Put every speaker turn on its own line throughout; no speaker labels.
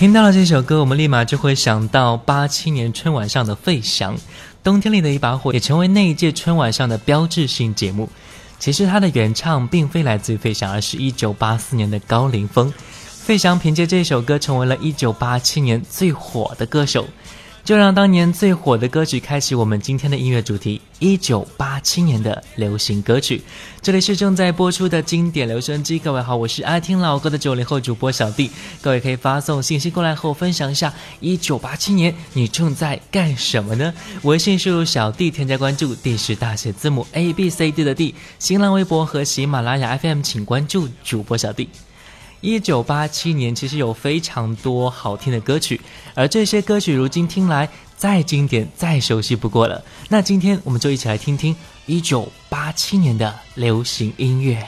听到了这首歌，我们立马就会想到八七年春晚上的费翔，《冬天里的一把火》也成为那一届春晚上的标志性节目。其实他的原唱并非来自于费翔，而是一九八四年的高凌风。费翔凭借这首歌成为了一九八七年最火的歌手。就让当年最火的歌曲开启我们今天的音乐主题——一九八七年的流行歌曲。这里是正在播出的经典留声机，各位好，我是爱听老歌的九零后主播小弟。各位可以发送信息过来和我分享一下，一九八七年你正在干什么呢？微信输入小弟添加关注，D 是大写字母 A B C D 的 D。新浪微博和喜马拉雅 FM 请关注主播小弟。一九八七年，其实有非常多好听的歌曲，而这些歌曲如今听来再经典、再熟悉不过了。那今天我们就一起来听听一九八七年的流行音乐。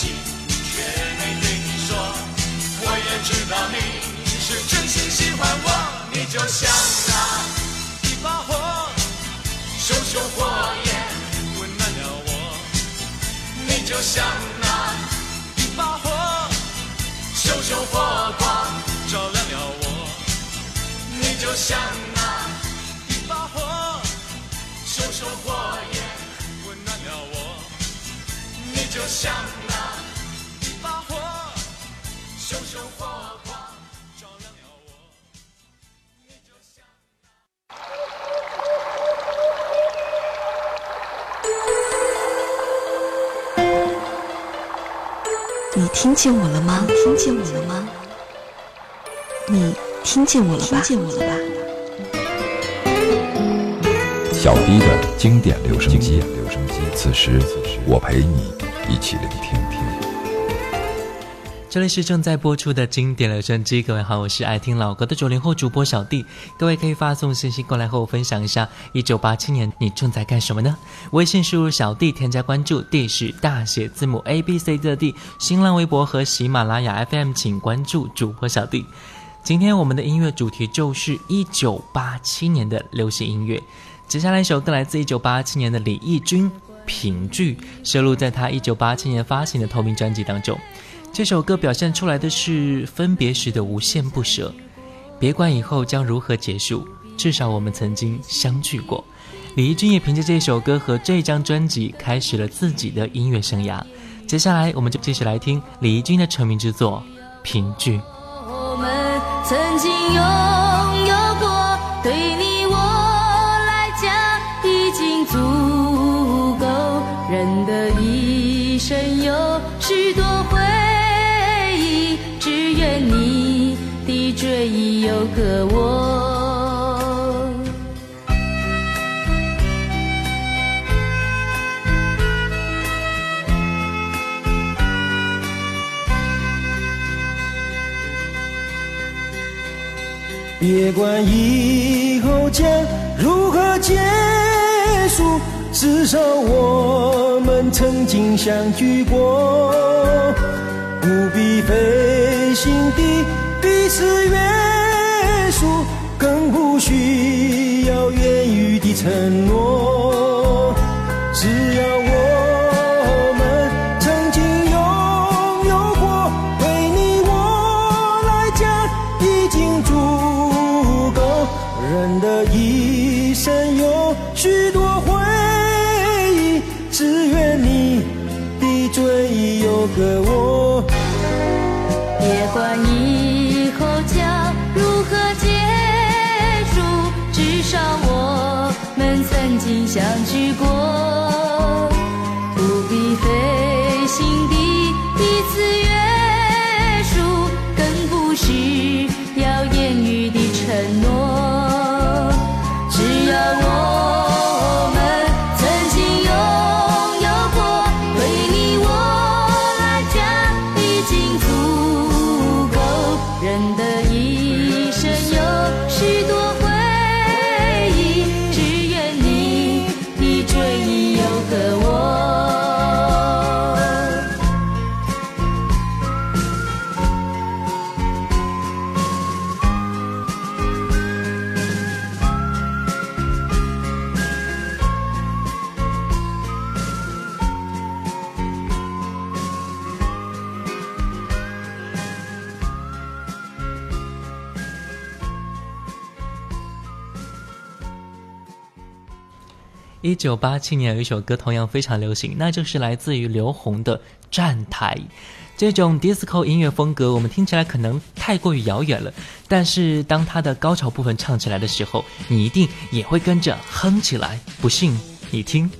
心，却没对你说。我也知道你是真心喜欢我。你就像那一把火，熊熊火焰温暖了我。你就像那一把火，熊熊火光照亮了我。你就像那一把火，熊熊火焰温暖了我。你就像
见我了吗？听见我了吗？你听见我了吧？听见我了吧？
小 B 的经典留声机，留声机。此时，我陪你一起聆听听。
这里是正在播出的经典留声机，各位好，我是爱听老歌的九零后主播小弟。各位可以发送信息过来和我分享一下，一九八七年你正在干什么呢？微信输入小弟添加关注，D 是大写字母 A B C 的 D。新浪微博和喜马拉雅 FM 请关注主播小弟。今天我们的音乐主题就是一九八七年的流行音乐。接下来一首歌来自一九八七年的李翊君《评剧》，收录在他一九八七年发行的同名专辑当中。这首歌表现出来的是分别时的无限不舍，别管以后将如何结束，至少我们曾经相聚过。李翊君也凭借这首歌和这张专辑开始了自己的音乐生涯。接下来我们就继续来听李翊君的成名之作《凭据》。
我们曾经有有个我。
别管以后将如何结束，至少我们曾经相聚过。不必费心地彼此约，更不需要言语的承诺。
九八七年有一首歌同样非常流行，那就是来自于刘虹的《站台》。这种 disco 音乐风格，我们听起来可能太过于遥远了，但是当它的高潮部分唱起来的时候，你一定也会跟着哼起来。不信你听。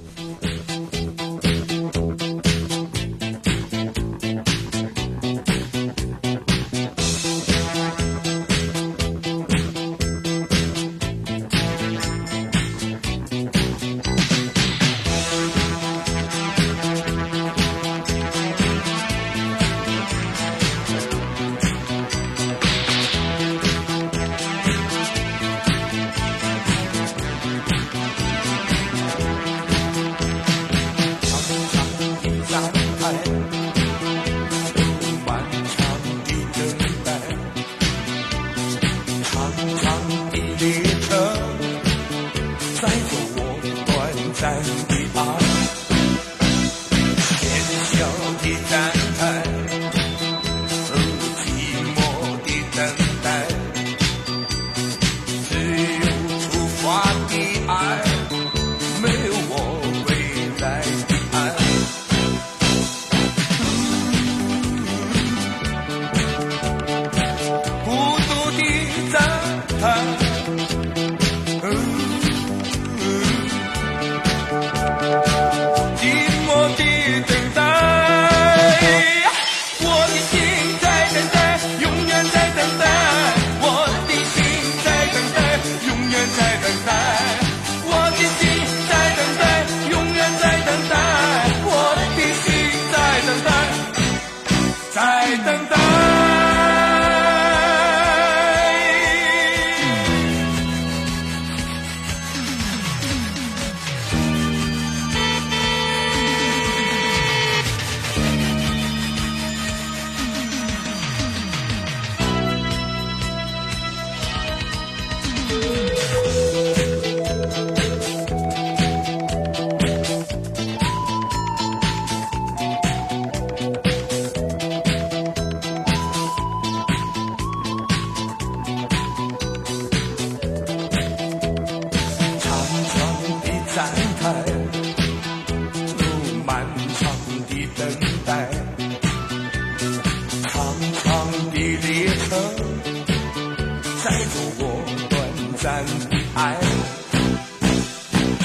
我短暂的爱。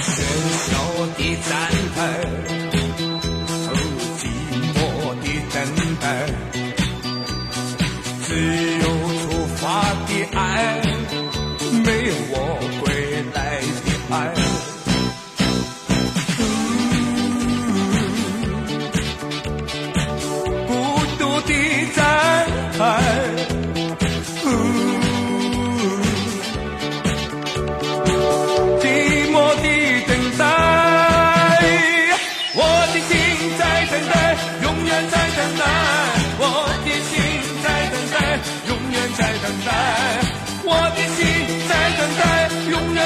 喧嚣的在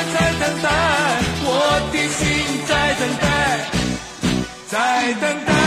在等待我的心在等待在等待。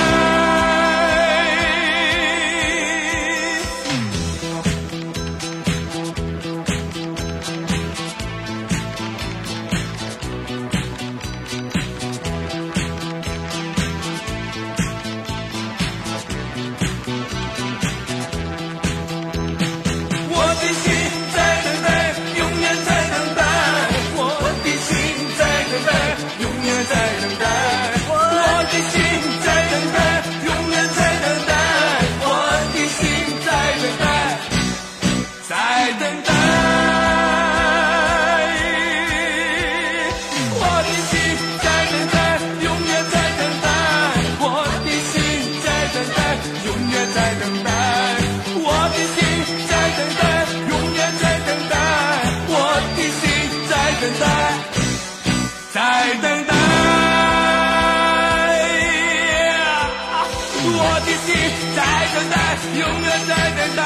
在等待，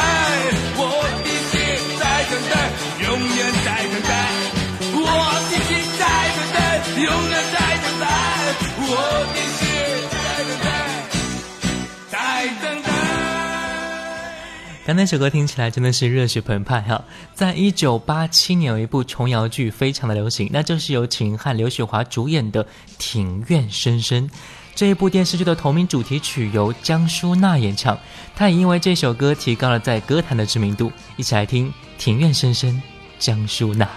我一直在等待，永远在等待，我一直在等待，永远在等待，我一直在等待，在等待。
刚才首歌听起来真的是热血澎湃哈！在一九八七年有一部琼瑶剧非常的流行，那就是由秦汉、刘雪华主演的《庭院深深》。这一部电视剧的同名主题曲由江淑娜演唱，她也因为这首歌提高了在歌坛的知名度。一起来听《庭院深深》，江淑娜。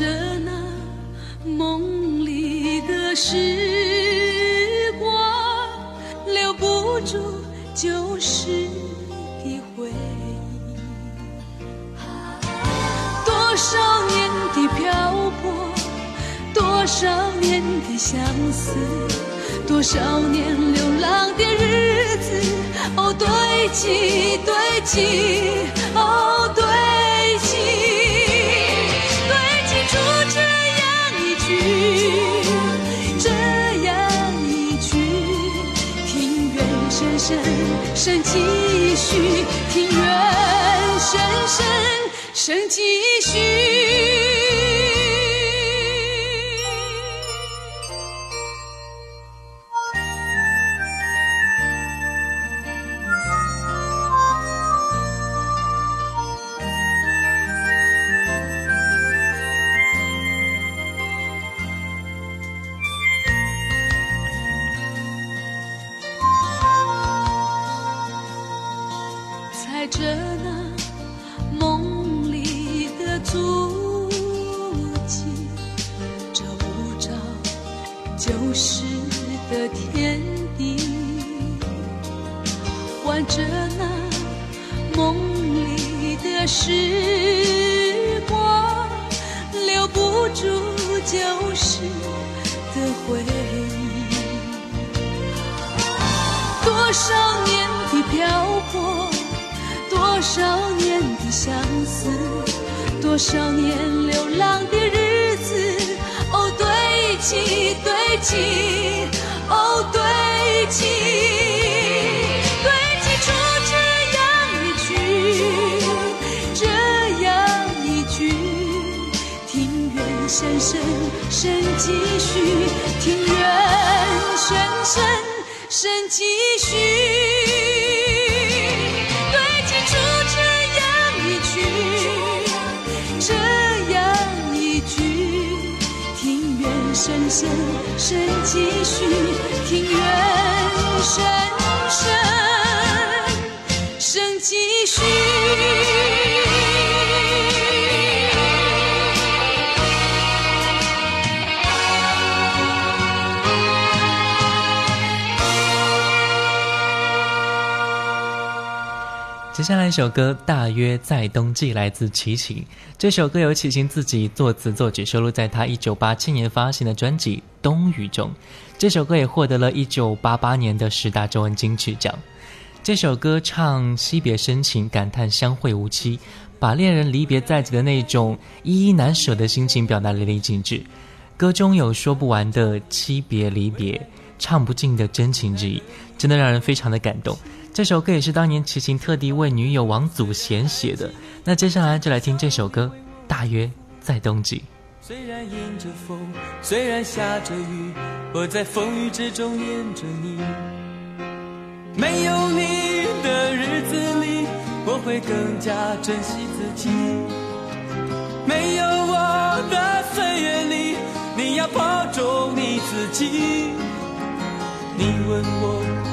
着那梦里的时光，留不住旧时的回忆。多少年的漂泊，多少年的相思，多少年流浪的日子，哦，堆积，堆积，哦，声几许，庭院深深深几许。庭院深深深几许，庭院深深深几许，堆积出这样一句，这样一句，庭院深深深几许，庭院深深深几许。
下来一首歌《大约在冬季》来自齐秦。这首歌由齐秦自己作词作曲，收录在他一九八七年发行的专辑《冬雨》中。这首歌也获得了一九八八年的十大中文金曲奖。这首歌唱惜别深情，感叹相会无期，把恋人离别在即的那种依依难舍的心情表达淋漓尽致。歌中有说不完的惜别离别，唱不尽的真情之意，真的让人非常的感动。这首歌也是当年齐秦特地为女友王祖贤写的。那接下来就来听这首歌，大约在冬季。
虽然迎着风，虽然下着雨，我在风雨之中念着你。没有你的日子里，我会更加珍惜自己。没有我的岁月里，你要保重你自己。你问我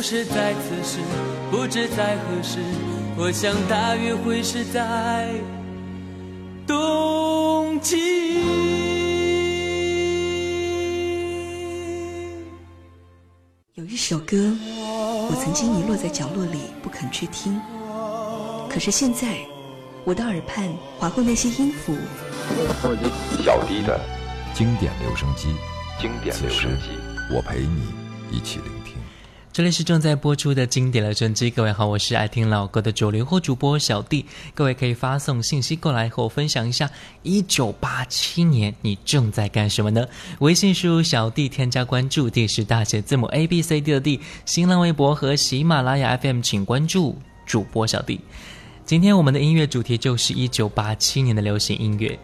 不是在此时，不知在何时，我想大约会是在冬季。
有一首歌，我曾经遗落在角落里不肯去听，可是现在，我的耳畔划过那些音符，
小迪的经典留声机，经典留声机，我陪你一起聆听。
这里是正在播出的经典留声机，各位好，我是爱听老歌的九零后主播小弟。各位可以发送信息过来和我分享一下，一九八七年你正在干什么呢？微信输入小弟添加关注，D 是大写字母 A B C D 的 D。新浪微博和喜马拉雅 FM 请关注主播小弟。今天我们的音乐主题就是一九八七年的流行音乐。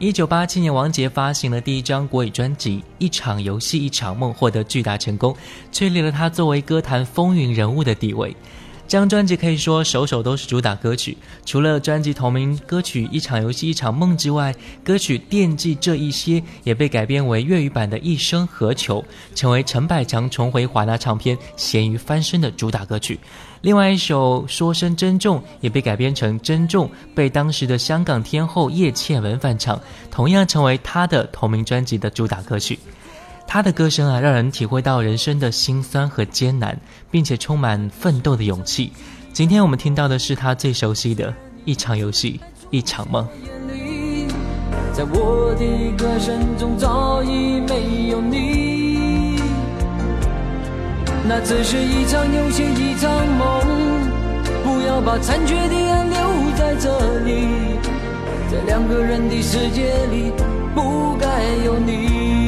一九八七年，王杰发行了第一张国语专辑《一场游戏一场梦》，获得巨大成功，确立了他作为歌坛风云人物的地位。这张专辑可以说首首都是主打歌曲，除了专辑同名歌曲《一场游戏一场梦》之外，歌曲《惦记这一些》也被改编为粤语版的《一生何求》，成为陈百强重回华纳唱片咸鱼翻身的主打歌曲。另外一首《说声珍重》也被改编成《珍重》，被当时的香港天后叶倩文翻唱，同样成为她的同名专辑的主打歌曲。她的歌声啊，让人体会到人生的辛酸和艰难，并且充满奋斗的勇气。今天我们听到的是他最熟悉的一场游戏，一场梦。
在我的歌声中早已没有你，那只是一场游戏，一场梦。不要把残缺的爱留在这里，在两个人的世界里，不该有你。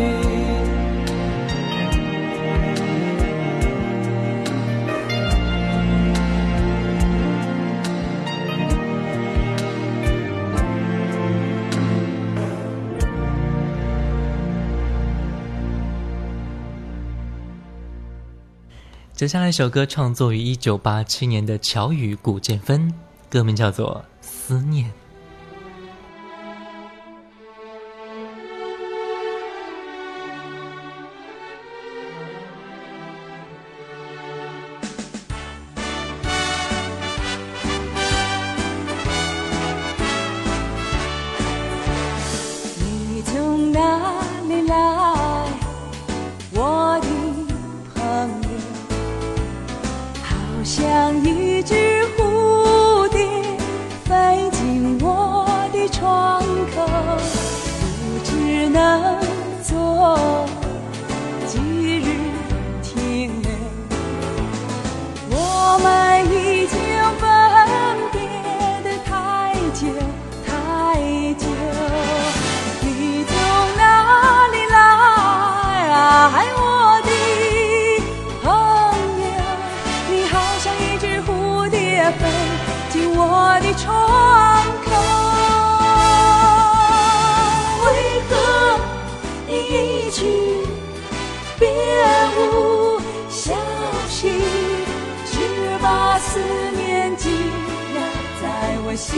接下来一首歌创作于一九八七年的乔羽、谷建芬，歌名叫做《思念》。
像一只的窗口，为何你一去别无消息？只把思念积压在我心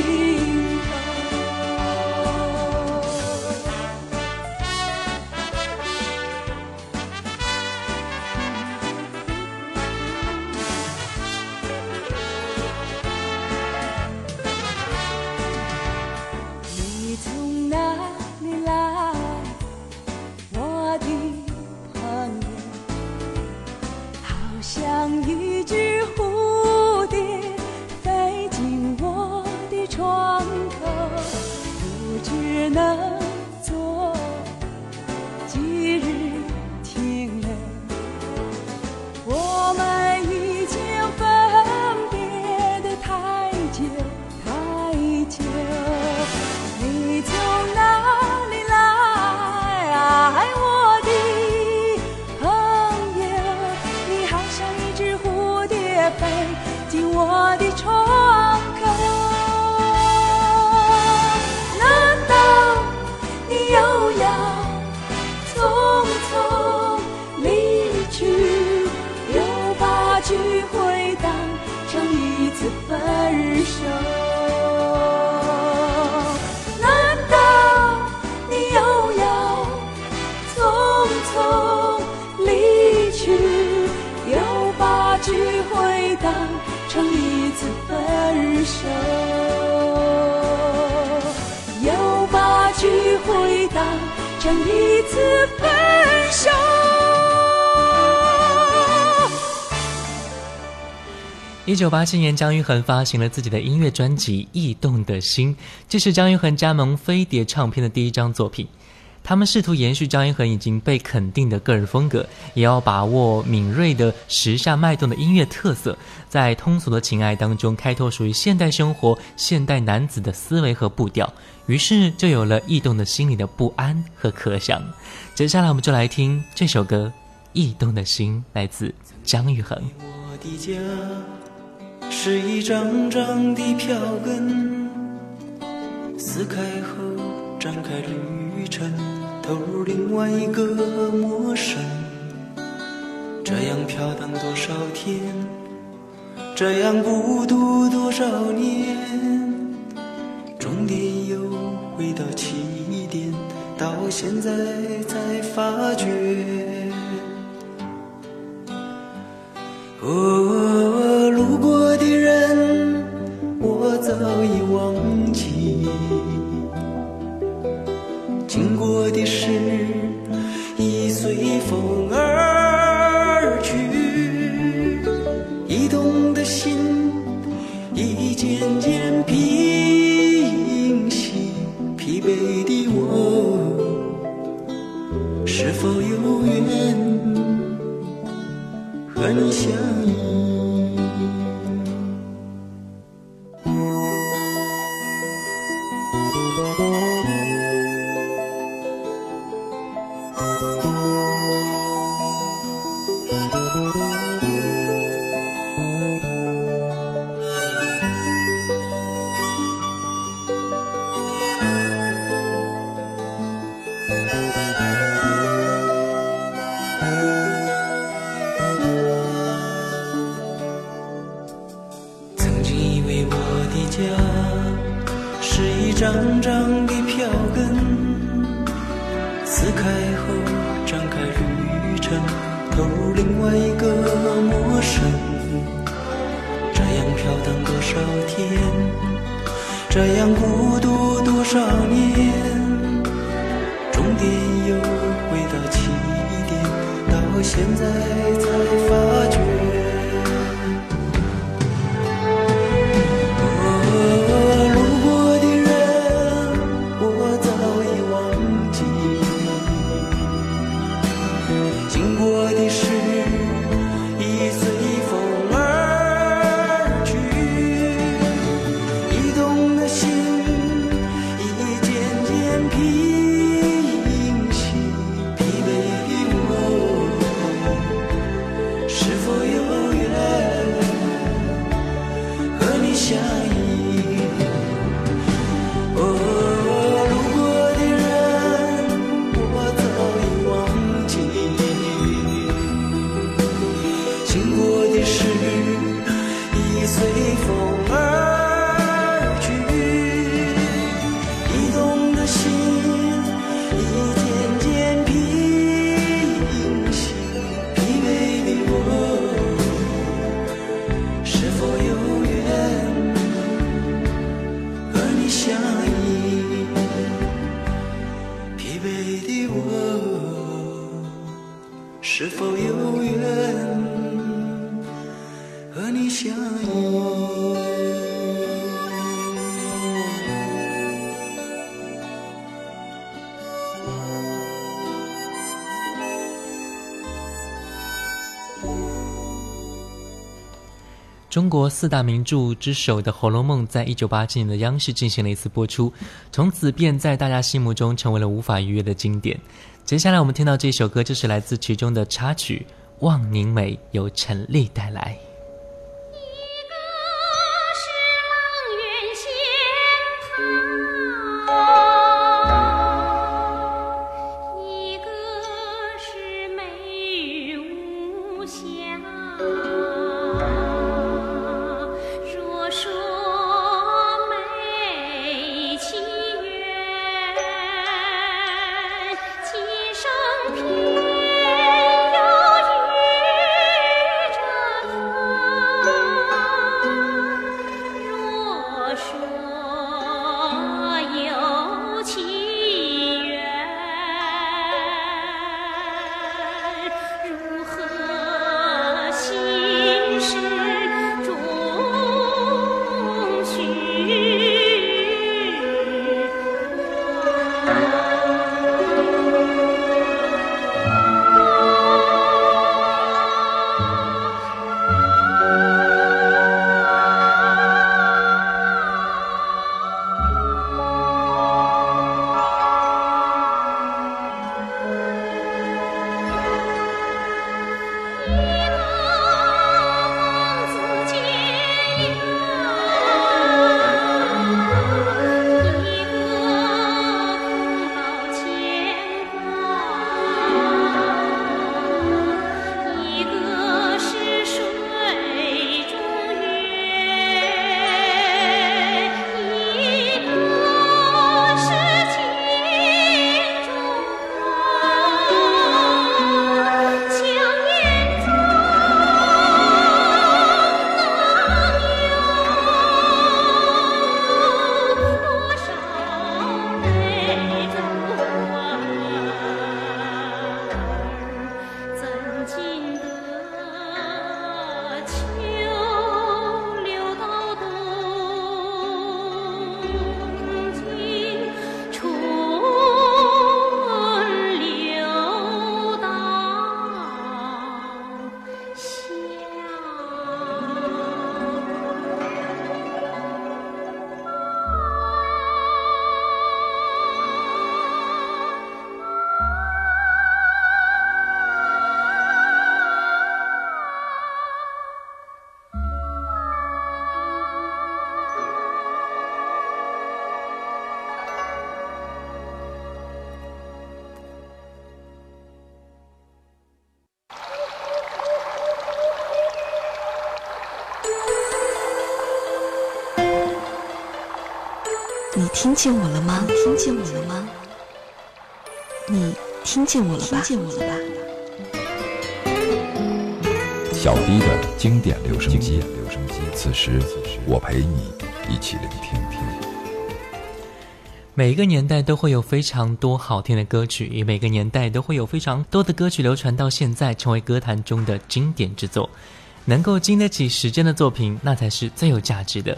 把聚会当成一次分手？一
九八七年，张玉恒发行了自己的音乐专辑《异动的心》，这是张玉恒加盟飞碟唱片的第一张作品。他们试图延续张一恒已经被肯定的个人风格，也要把握敏锐的时下脉动的音乐特色，在通俗的情爱当中开拓属于现代生活、现代男子的思维和步调。于是就有了异动的心里的不安和可想。接下来我们就来听这首歌《异动的心》，来自张宇恒。
我的家是一张张的票根，撕开后展开旅程，投入另外一个陌生。这样飘荡多少天，这样孤独多少年，终点又回到起点，到现在才发觉。哦，路过的人，我早已忘记；经过的事，已随风少天，这样孤独多少年，终点又回到起点，到现在才发觉。
中国四大名著之首的《红楼梦》在一九八七年的央视进行了一次播出，从此便在大家心目中成为了无法逾越的经典。接下来我们听到这首歌，就是来自其中的插曲《望凝眉》，由陈粒带来。
你听见我了吗？你听见我了吗？你听见我了吧？听见我了吧？
小迪的经典留声机，留声机。此时，我陪你一起聆听。
每一个年代都会有非常多好听的歌曲，也每个年代都会有非常多的歌曲流传到现在，成为歌坛中的经典之作。能够经得起时间的作品，那才是最有价值的。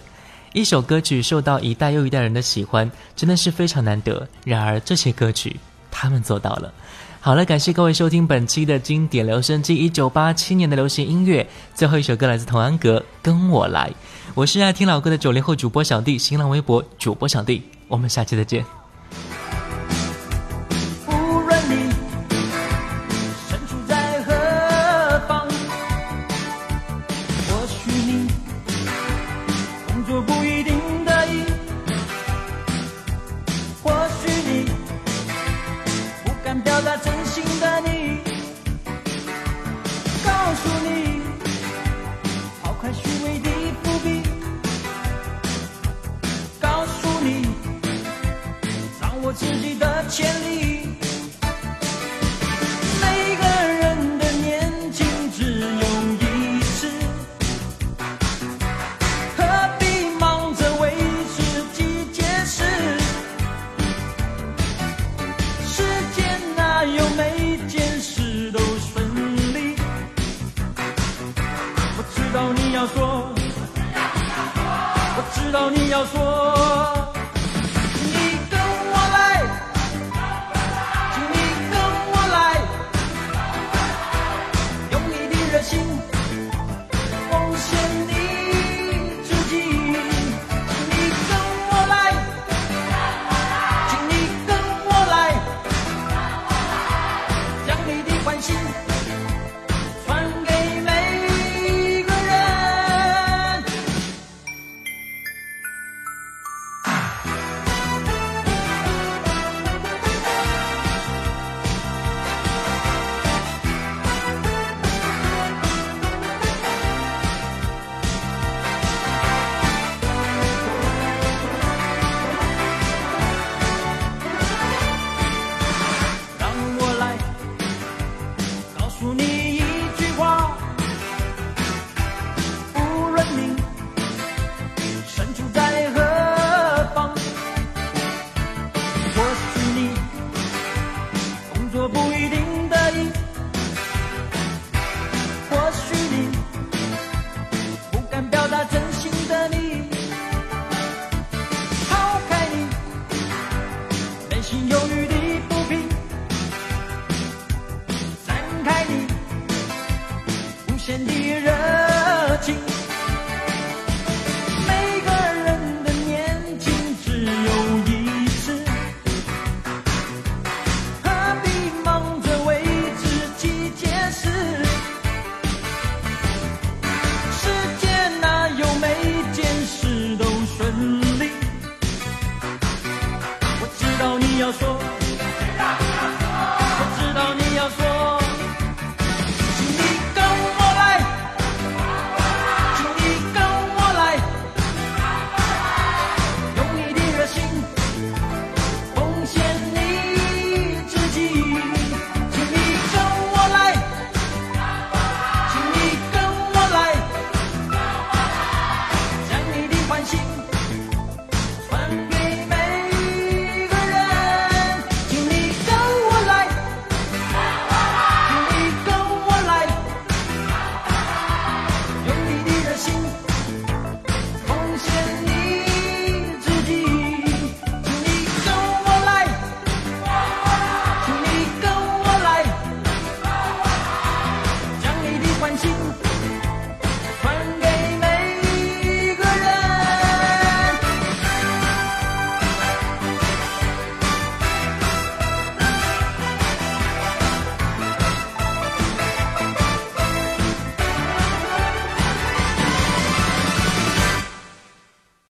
一首歌曲受到一代又一代人的喜欢，真的是非常难得。然而这些歌曲，他们做到了。好了，感谢各位收听本期的经典留声机，一九八七年的流行音乐。最后一首歌来自童安格，《跟我来》。我是爱听老歌的九零后主播小弟，新浪微博主播小弟。我们下期再见。
你要说。